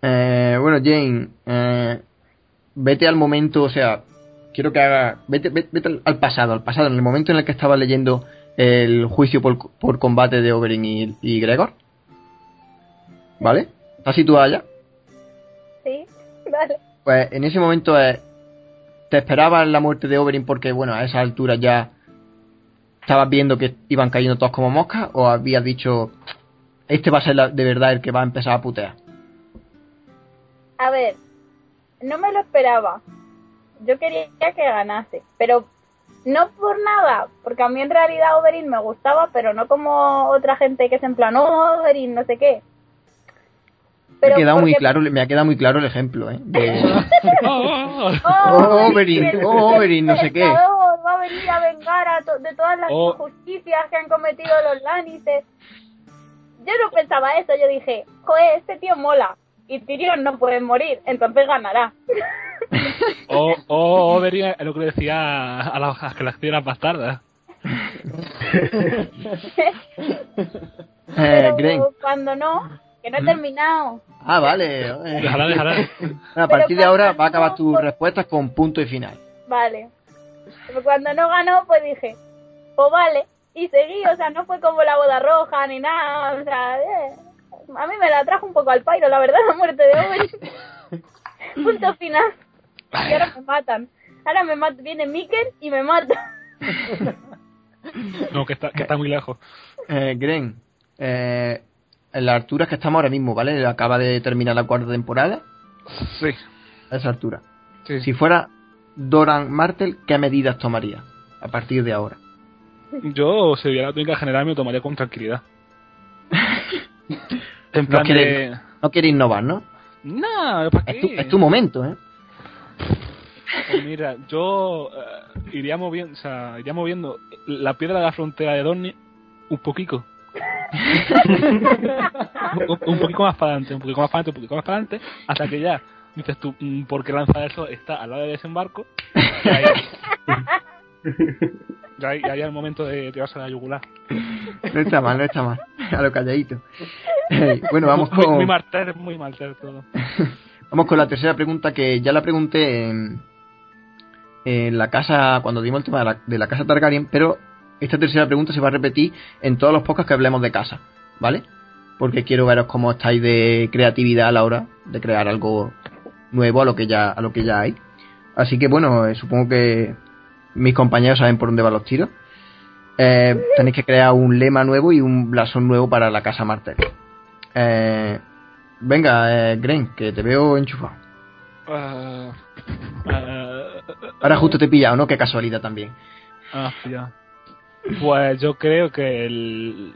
B: Eh, bueno, Jane, eh, vete al momento, o sea, quiero que haga. Vete, vete, vete al- pasado, al pasado, en el momento en el que estabas leyendo el juicio por, por combate de Oberyn y, y Gregor. ¿Vale? ¿Estás situada ya?
F: Sí, vale.
B: Pues en ese momento eh, te esperabas la muerte de Oberyn porque, bueno, a esa altura ya estabas viendo que iban cayendo todos como moscas o habías dicho, este va a ser la- de verdad el que va a empezar a putear.
F: A ver, no me lo esperaba. Yo quería que ganase, pero no por nada, porque a mí en realidad Oberyn me gustaba, pero no como otra gente que es en plan, oh, Oberyn, no sé qué.
B: me, ha
F: Pero
B: quedado muy claro, me ha quedado muy claro el ejemplo, ¿eh? De-
D: Oh,
B: Oh, Oberyn, oh, Oberyn, no sé qué.
F: Venir a vengar a to- de todas las
D: Oh.
F: injusticias que han cometido los Lannister. Yo no pensaba eso, yo dije, joder, este tío mola. Y Tyrion no puede morir, entonces ganará.
D: O, o Oberyn es lo que le decía a las, que las crías bastardas.
B: Eh,
F: Pero
B: Gren.
F: cuando no, que no he terminado.
B: Ah, vale. eh.
D: Déjala, déjala.
B: A partir de ahora va a acabar tus
F: pues-
B: respuestas con punto y final.
F: Vale. Pero cuando no ganó, pues dije, pues vale. Y seguí, o sea, no fue como la boda roja ni nada. O sea, eh, a mí me la trajo un poco al pairo, la verdad, la muerte de Owen. Punto final. Y ahora me matan. Ahora me mata, viene Mikel y me mata.
D: No, que está, que está muy lejos.
B: Eh, Gren, eh, en las alturas que estamos ahora mismo, ¿vale? Acaba de terminar la cuarta temporada.
D: Sí.
B: A esa altura.
D: sí.
B: Si fuera Doran Martel, ¿qué medidas tomaría a partir de ahora?
D: Yo, si hubiera la túnica general, me lo tomaría con tranquilidad. en plan
B: quiere-
D: de...
B: No quiere innovar, ¿no?
D: No, ¿para
B: Es tu,
D: qué?
B: es tu momento, ¿eh?
D: Pues mira, yo eh, iría moviendo, o sea, iría moviendo la piedra de la frontera de Dorni un poquito. un, un poquito más para adelante, un poquito más para adelante, un poquito más para adelante, hasta que ya dices tú, mm, ¿por qué lanza eso? Está al lado del desembarco. Y ahí, ya ahí, es el momento de tirarse a la yugular.
B: No está mal, no está mal. A lo calladito. Eh, bueno, vamos
D: Muy, muy
B: con,
D: marter, muy marter todo.
B: vamos con la tercera pregunta que ya la pregunté en, en la casa, cuando dimos el tema de la, de la casa Targaryen, pero esta tercera pregunta se va a repetir en todos los podcasts que hablemos de casa, ¿vale? Porque quiero veros cómo estáis de creatividad a la hora de crear algo nuevo a lo que ya, a lo que ya hay. Así que bueno, eh, supongo que mis compañeros saben por dónde van los tiros. Eh, tenéis que crear un lema nuevo y un blasón nuevo para la casa Martel. Eh, venga, eh, Gren, que te veo enchufado.
D: Ah, ah,
B: Ahora justo te he pillado, ¿no? Qué casualidad también.
D: Ah, ya. Pues yo creo que el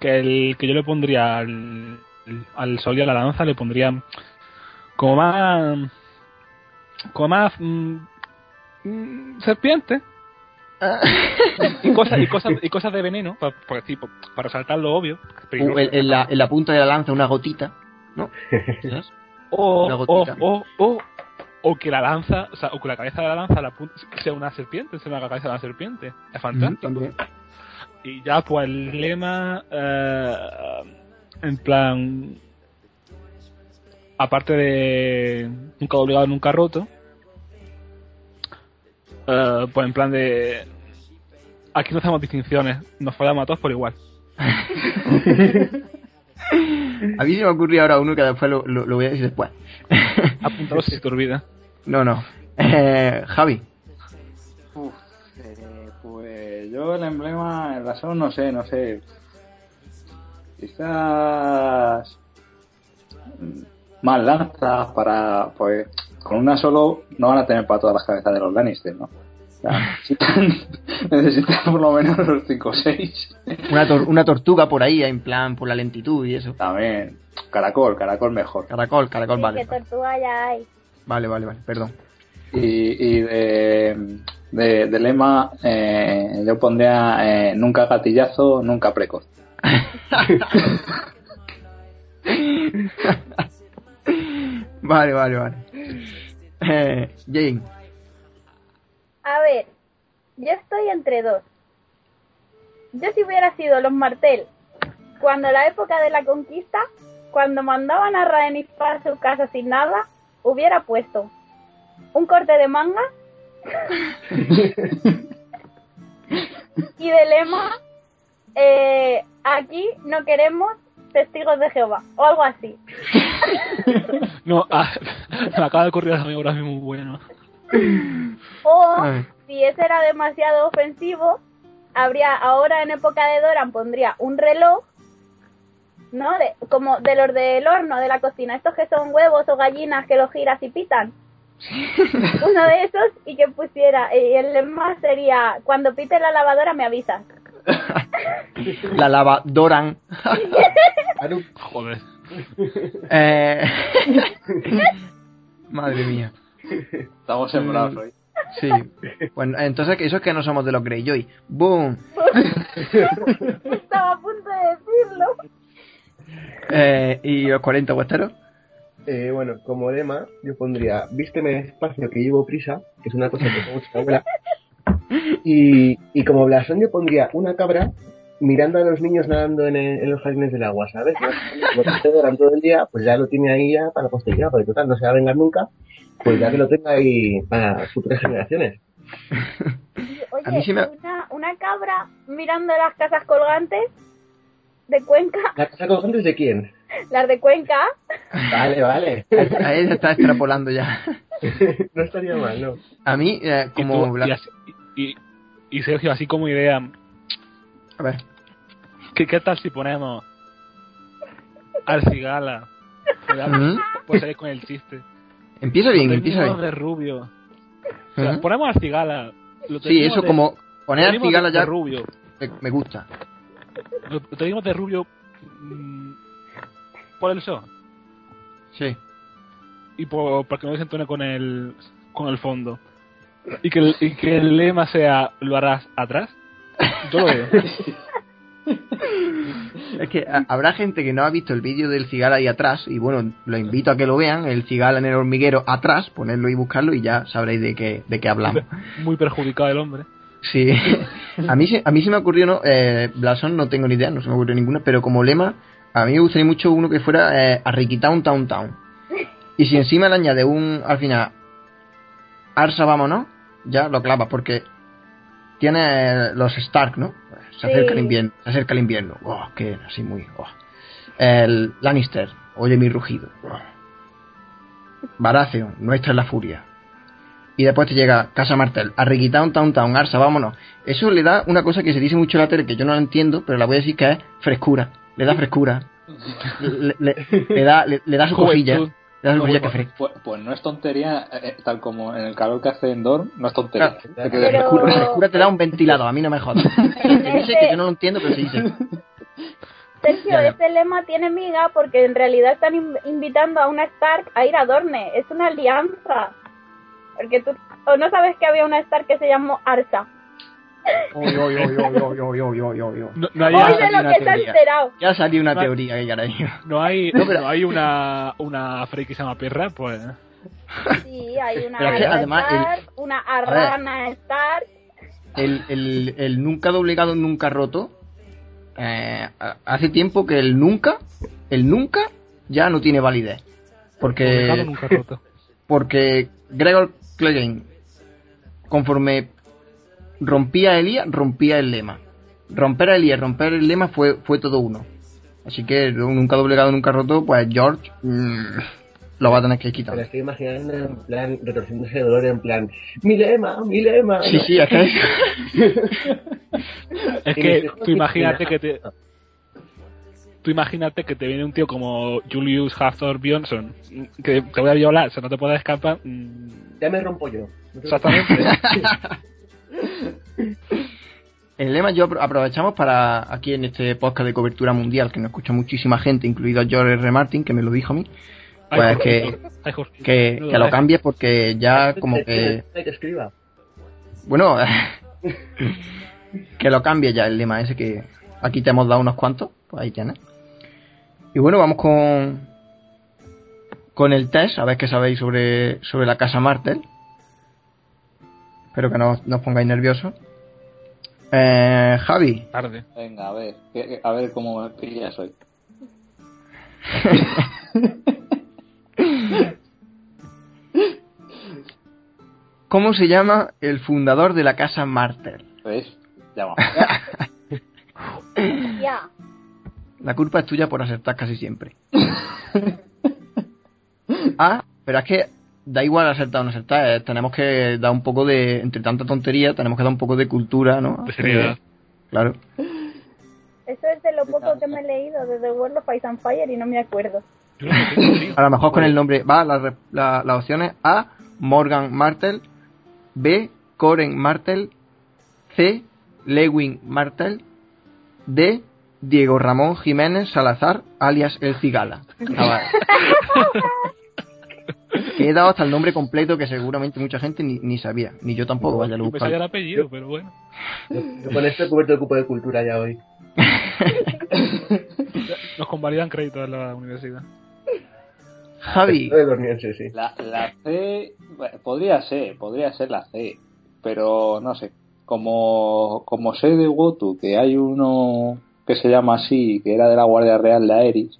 D: que el que yo le pondría al, al sol y a la lanza le pondría como más como más mm, mm, serpiente y cosas y cosas y cosas de veneno para, para, saltar lo obvio
B: Uh, en, en la, en la punta de la lanza una gotita, ¿no?
D: O,
B: una
D: o,
B: gotita.
D: o, o, o que la lanza o sea o que la cabeza de la lanza la punta, sea una serpiente sea una cabeza de una serpiente es fantástico
B: También.
D: Y ya, pues el lema, eh, en plan, aparte de nunca obligado, nunca roto, eh, pues en plan de, aquí no hacemos distinciones, nos fallamos a todos por igual.
B: A mí se me ocurrió ahora uno que después lo, lo- lo voy a decir después.
D: Apuntado si se te olvida.
B: no, no. Eh, Javi,
H: Uf, eh, pues yo el emblema, el razón, no sé, no sé. Quizás más lanzas para, pues, con una solo no van a tener para todas las cabezas de los Lannister, ¿no? O sea, necesitan, necesitan por lo menos los 5 o 6.
B: una, tor- una tortuga por ahí, en plan, por la lentitud y eso.
H: También, caracol, caracol mejor.
B: Caracol, caracol,
F: Sí,
B: vale.
F: que tortuga ya hay.
B: Vale, vale, vale, perdón.
H: Y, y de, de, de lema eh, yo pondría eh, nunca gatillazo, nunca precoz.
B: vale, vale, vale. Eh, Jane,
F: A ver, yo estoy entre dos. Yo si hubiera sido los Martel, cuando la época de la conquista, cuando mandaban a Rhaenys para su casa sin nada, hubiera puesto un corte de manga y de lema, eh, aquí no queremos testigos de Jehová, o algo así.
D: No, ah, me acaba de ocurrir a mí ahora mismo muy bueno.
F: O si ese era demasiado ofensivo, habría ahora en época de Doran pondría un reloj, ¿no? De, como de los del horno, de la cocina, estos que son huevos o gallinas que los giras y pitan. Uno de esos y que pusiera, y el lema sería, cuando pite la lavadora me avisas.
B: la lavadoran.
D: Joder.
B: Eh, Madre mía.
H: Estamos sembrados hoy.
B: Sí. Bueno, entonces eso es que no somos de los Greyjoy. ¡Boom!
F: Estaba a punto de decirlo.
B: Eh, ¿Y los 40 huesteros?
C: eh, bueno, como lema, yo pondría vísteme despacio que llevo prisa, que es una cosa que tengo mucha abuela. Y, y como blasón yo pondría una cabra mirando a los niños nadando en, el- en los jardines del agua, ¿sabes? Como que se duran todo el día, pues ya lo tiene ahí ya para posteridad, porque total no se va a vengar nunca, pues ya que lo tenga ahí para futuras generaciones.
F: Oye,
B: A mí sí me-
F: una, una cabra mirando las casas colgantes de Cuenca,
C: ¿La casa colgante es de quién?
F: las de Cuenca,
C: Vale, vale.
B: Ahí se está extrapolando ya.
C: no estaría mal, ¿no?
B: A mí, eh,
D: Y,
B: como...
D: tú- y, así- y- y Sergio, así como idea,
B: A ver.
D: ¿qué, qué tal si ponemos al cigala?
B: Ujú.
D: Pues salir con el chiste.
B: Empieza bien,
D: Lo
B: empieza bien.
D: de rubio. O sea,
B: Ujú.
D: ponemos al cigala. Lo
B: Sí, eso
D: de-
B: como... Poner
D: lo
B: a
D: teníamos
B: Cigala
D: de-
B: ya
D: de rubio.
B: me, me gusta.
D: Lo, lo teníamos de rubio mm, por el show.
B: Sí.
D: y por, para que no desentone con el con el fondo y que el, y que el lema sea lo harás atrás yo lo veo
B: Es que a- habrá gente que no ha visto el vídeo del cigala ahí atrás y bueno, lo invito a que lo vean, el cigala en el hormiguero atrás, ponerlo y buscarlo y ya sabréis de qué, de qué hablamos.
D: muy perjudicado el hombre
B: Sí, a mí, se- a mí se me ocurrió, ¿no? Eh, Blasón no tengo ni idea, no se me ocurrió ninguna, pero como lema, a mí me gustaría mucho uno que fuera eh, Arriquitown Town Town. Y si encima le añade un, al final, Arsa vámonos, ya lo clavas, porque tiene los Stark, ¿no? Se acerca el invierno, se acerca el invierno, oh, que así muy, oh. El Lannister, oye mi rugido. oh. Baratheon, nuestra es la furia y después te llega Casa Martel, Arriquitown, Town Town, Arsa, vámonos. Eso le da una cosa que se dice mucho en la tele que yo no la entiendo, pero la voy a decir que es frescura. Le da frescura. Le, le- le da, le, le da su cosilla.
H: No, pues, pues, pues no es tontería, eh, tal como en el calor que hace en Dorm, no es tontería.
B: Claro. Te da un ventilado, a mí no me jodas. Se dice que yo no lo entiendo, pero se dice.
F: Sergio,
B: Ya, ya.
F: este lema tiene miga porque en realidad están in- invitando a una Stark a ir a Dorne. Es una alianza. Porque tú o no sabes que había una Stark que se llamó Arsa.
B: Oy, oy, oy,
D: no, no hay,
F: Oye, lo que se ha enterado.
B: Ya salió una
D: no,
B: teoría que ya la digo.
D: No hay,
B: no, pero...
D: hay una, una frey que se llama perra, pues.
F: Sí, hay una
B: pero
F: arra
B: además, Star,
F: el... una arrana Star.
B: El, el, el, nunca doblegado, nunca roto. Eh, hace tiempo que el nunca, el nunca ya no tiene validez. Porque.
D: Doblegado, nunca roto.
B: Porque Gregor Clegane, conforme rompía a Elías, rompía el lema. Romper a Elías, romper el lema fue, fue todo uno. Así que nunca doblegado, nunca roto, pues George mm, lo va a tener que quitar.
C: estoy imaginando en plan, retorciéndose de dolor, en plan, mi lema, mi lema.
B: Sí,
C: ¿no?
B: sí, es que
D: es que tú imagínate que te tú imagínate que te viene un tío como Julius Hathor Bjornsson que te voy a violar, o sea, no te puedes escapar. mm,
C: Ya me rompo yo.
D: Exactamente.
B: El lema yo apro- aprovechamos para aquí en este podcast de cobertura mundial que nos escucha muchísima gente, incluido George R. Martin, que me lo dijo a mí. Pues que,
D: Ay,
B: que,
D: Menudo,
B: que lo cambies porque ya como que...
C: Que escriba.
B: Bueno, que lo cambie ya el lema ese que aquí te hemos dado unos cuantos. Pues ahí tienes. Y bueno, vamos con con el test, a ver qué sabéis sobre, sobre la casa Martel. Espero que no, no os pongáis nerviosos. Eh, Javi,
D: Tarde.
H: Venga, a ver, a ver cómo me pillas hoy.
B: ¿cómo se llama el fundador de la casa Martel?
H: ¿Ves? Ya va.
F: Ya.
B: La culpa es tuya por acertar casi siempre. ah, pero es que da igual acertar o no acertar. eh, tenemos que dar un poco de, entre tanta tontería, tenemos que dar un poco de cultura, ¿no?
D: De seriedad.
B: Eh, claro.
F: Eso es de lo poco que me he leído de The World of Ice and Fire y no me acuerdo.
D: Yo no me tengo, tío.
B: A lo mejor con el nombre. Va, las re- la- las opciones A. Morgan Martel. B. Coren Martel. C. Lewin Martel. D. Diego Ramón Jiménez Salazar, alias El Cigala. Ah, vale. que he dado hasta el nombre completo que seguramente mucha gente ni, ni sabía. Ni yo tampoco, vaya, lo
D: Me sabía el apellido, pero bueno.
C: Yo con esto he cubierto el cupo de cultura ya hoy.
D: Nos convalidan créditos en la universidad.
B: Javi,
C: sí.
H: La, la C, bueno, podría ser, podría ser la C, pero no sé. Como, como sé de Wotu que hay uno que se llama así, que era de la Guardia Real de Aeris,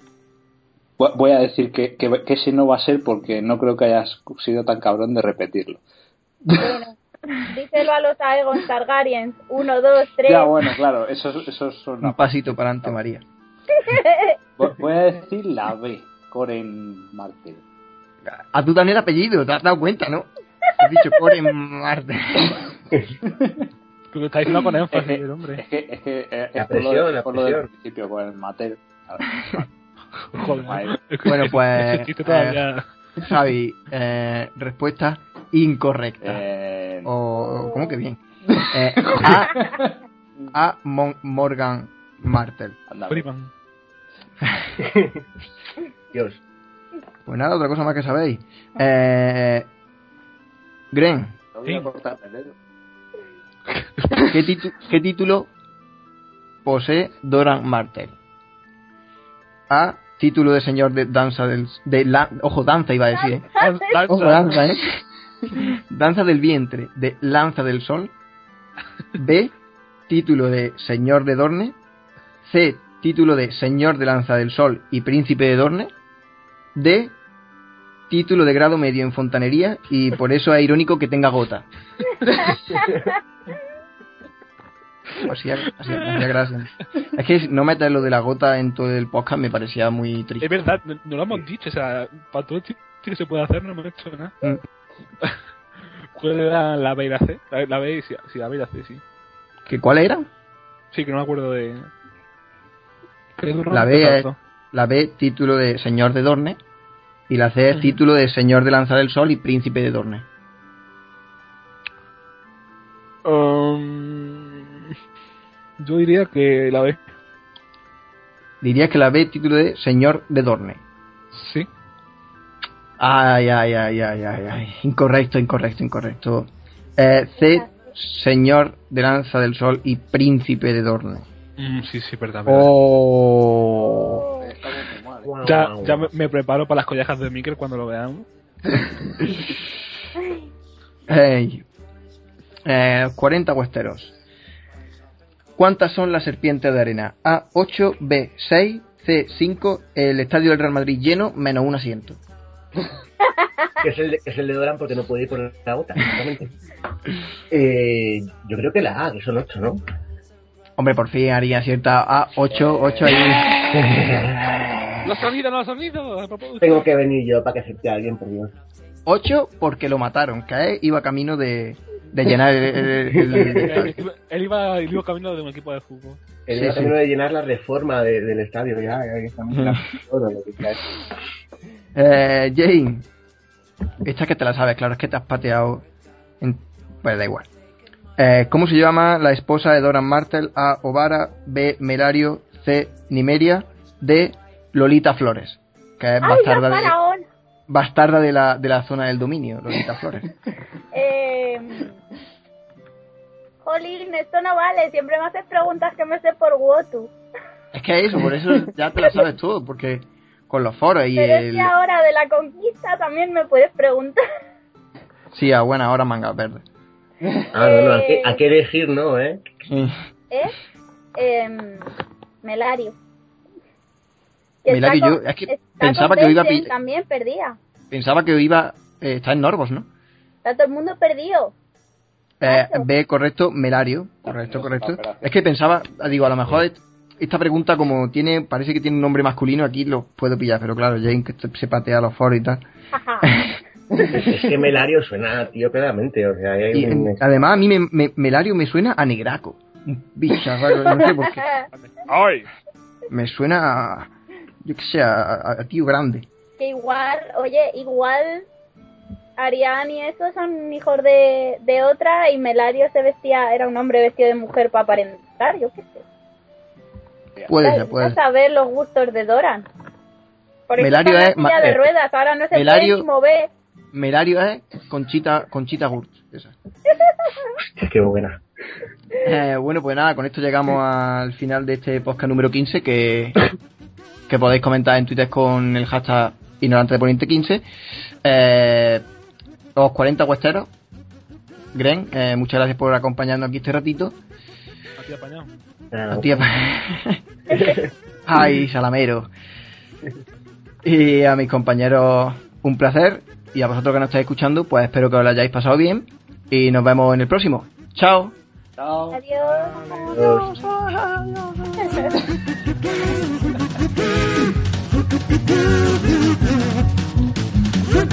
H: voy a decir que, que, que ese no va a ser porque no creo que hayas sido tan cabrón de repetirlo.
F: Bueno, díselo a los Aegon Targaryens. Uno, dos, tres.
H: Ya, bueno, claro, esos, esos son...
B: un pasito para adelante, María.
H: Voy a decir la B, Coren Martel.
B: A tú también el apellido, te has dado cuenta, ¿no? Has dicho Coren Martel.
D: Porque está diciendo con énfasis
H: Es que-
D: el hombre.
H: Es que, es que eh,
C: La
H: es por lo, de-
C: la
H: por lo del principio, con el Matel.
D: Joder.
B: Bueno, pues, Javi, eh, respuesta incorrecta.
H: Eh,
B: O, ¿Cómo que bien? Eh, a, a Mon- Morgan Martel.
D: Freeman.
C: Dios.
B: Pues nada, otra cosa más que sabéis. Eh, Gren,
H: no voy a
D: Sí.
H: cortar el dedo.
B: ¿qué, titu- qué título posee Doran Martel? A. Título de señor de danza del... De la, ojo, danza iba a decir, ¿eh?
D: Danza.
B: Ojo, danza, ¿eh? Danza del vientre de Lanza del Sol. B. Título de Señor de Dorne. C. Título de Señor de Lanza del Sol y Príncipe de Dorne. D. Título de grado medio en fontanería y por eso es irónico que tenga gota. Así, así, me hacía gracia. Es que no meter lo de la gota en todo el podcast me parecía muy
D: Es
B: triste.
D: verdad, no, no lo hemos dicho. O sea, para todo el chiste que se puede hacer no hemos hecho nada.
B: Mm.
D: ¿Cuál era la B y la C? La, la B y sí, sí, la B y la C, sí.
B: ¿Que ¿Cuál era?
D: Sí, que no me acuerdo de... Es
B: La B es-. La B, título de Señor de Dorne. Y la C es título de Señor de Lanza del Sol y Príncipe de Dorne.
D: Um, yo diría que la B.
B: Diría que la B, título de Señor de Dorne.
D: Sí.
B: Ay, ay, ay, ay, ay, ay. Incorrecto, incorrecto, incorrecto. Eh, C, Señor de Lanza del Sol y Príncipe de Dorne.
D: Mm, sí, sí, verdad. verdad.
B: Oh.
D: Ya, me, me preparo para las collejas de Mikel cuando lo veamos.
B: Ey. Eh, 40 huesteros. ¿Cuántas son las serpientes de arena? A, 8, B, 6, C, 5, el estadio del Real Madrid lleno, menos un asiento.
C: Que es el de, que es el de Doran porque no puede ir por la exactamente. Eh, yo creo que la A, que son ocho, ¿no?
B: Hombre, por fin haría cierta A, 8, 8 ahí.
D: ¡Los sonidos, los sonidos!
C: Tengo que venir yo para que acepte a alguien, por Dios.
B: 8 porque lo mataron, que iba camino de, de llenar el, el- el- el
D: Él, él iba, él iba camino de un equipo de fútbol.
C: El
B: Sí, sí.
C: camino de llenar la reforma de- del estadio, ya, ya.
B: Eh, Jane, esta que te la sabes, claro, es que te has pateado. En... Pues da igual. Eh, ¿Cómo se llama la esposa de Doran Martel? A. Ovara, B. Melario, C. Nimeria, D. Lolita Flores, que es
F: ¡Ay, la
B: bastarda de, bastarda de la, de la zona del dominio, Lolita Flores.
F: Eh, Jolín, esto no vale. Siempre me haces preguntas que me sé por Wotu.
B: Es que eso, por eso ya te la sabes todo, porque con los foros y
F: Pero es
B: el...
F: que ahora de la conquista también me puedes preguntar.
B: Sí, a buena hora mangas verdes.
C: Ah, no, no, hay que, hay que elegir, ¿no? ¿Eh?
F: ¿Eh? Em, Melario.
B: Melario, yo- es que pensaba que iba a
F: También perdía.
B: Pensaba que iba... Eh, está en Norvos, ¿no?
F: Está todo el mundo perdido.
B: Eh. B, correcto, Melario. Correcto, correcto. Es que pensaba, digo, a lo mejor est- esta pregunta como tiene, parece que tiene un nombre masculino, aquí lo puedo pillar, pero claro, Jane que se patea los foros y tal.
C: Es que Melario suena a tío claramente, o sea, hay
B: Y
C: un...
B: además a mí me, me- Melario me suena a negraco. Un bicharraco, no sé por qué.
D: ¡Ay!
B: Me suena a, yo qué sé, a, a- a tío grande.
F: que igual, oye, igual Ariane y eso son hijos de, de otra y Melario se vestía, era un hombre vestido de mujer para aparentar, yo qué sé.
B: Puede ser, puede
F: saber los gustos de Doran. Por eso
B: Melario es ma-
F: de
B: eh,
F: ruedas, ahora no se
B: Melario-
F: puede ni mover.
B: Melario es Conchita, Conchita Gurt. esa.
C: Qué buena.
B: Eh, bueno, pues nada, con esto llegamos al final de este podcast número 15 que, que podéis comentar en Twitter con el hashtag ignorante de poniente 15. Eh, los 40 huesteros. Gren, eh, muchas gracias por acompañarnos aquí este ratito.
D: A ti apañado.
B: A ti, Ay, salamero. Y a mis compañeros, un placer. Y a vosotros que nos estáis escuchando, pues espero que os lo hayáis pasado bien. Y nos vemos en el próximo. Chao.
H: Chao.
F: Adiós.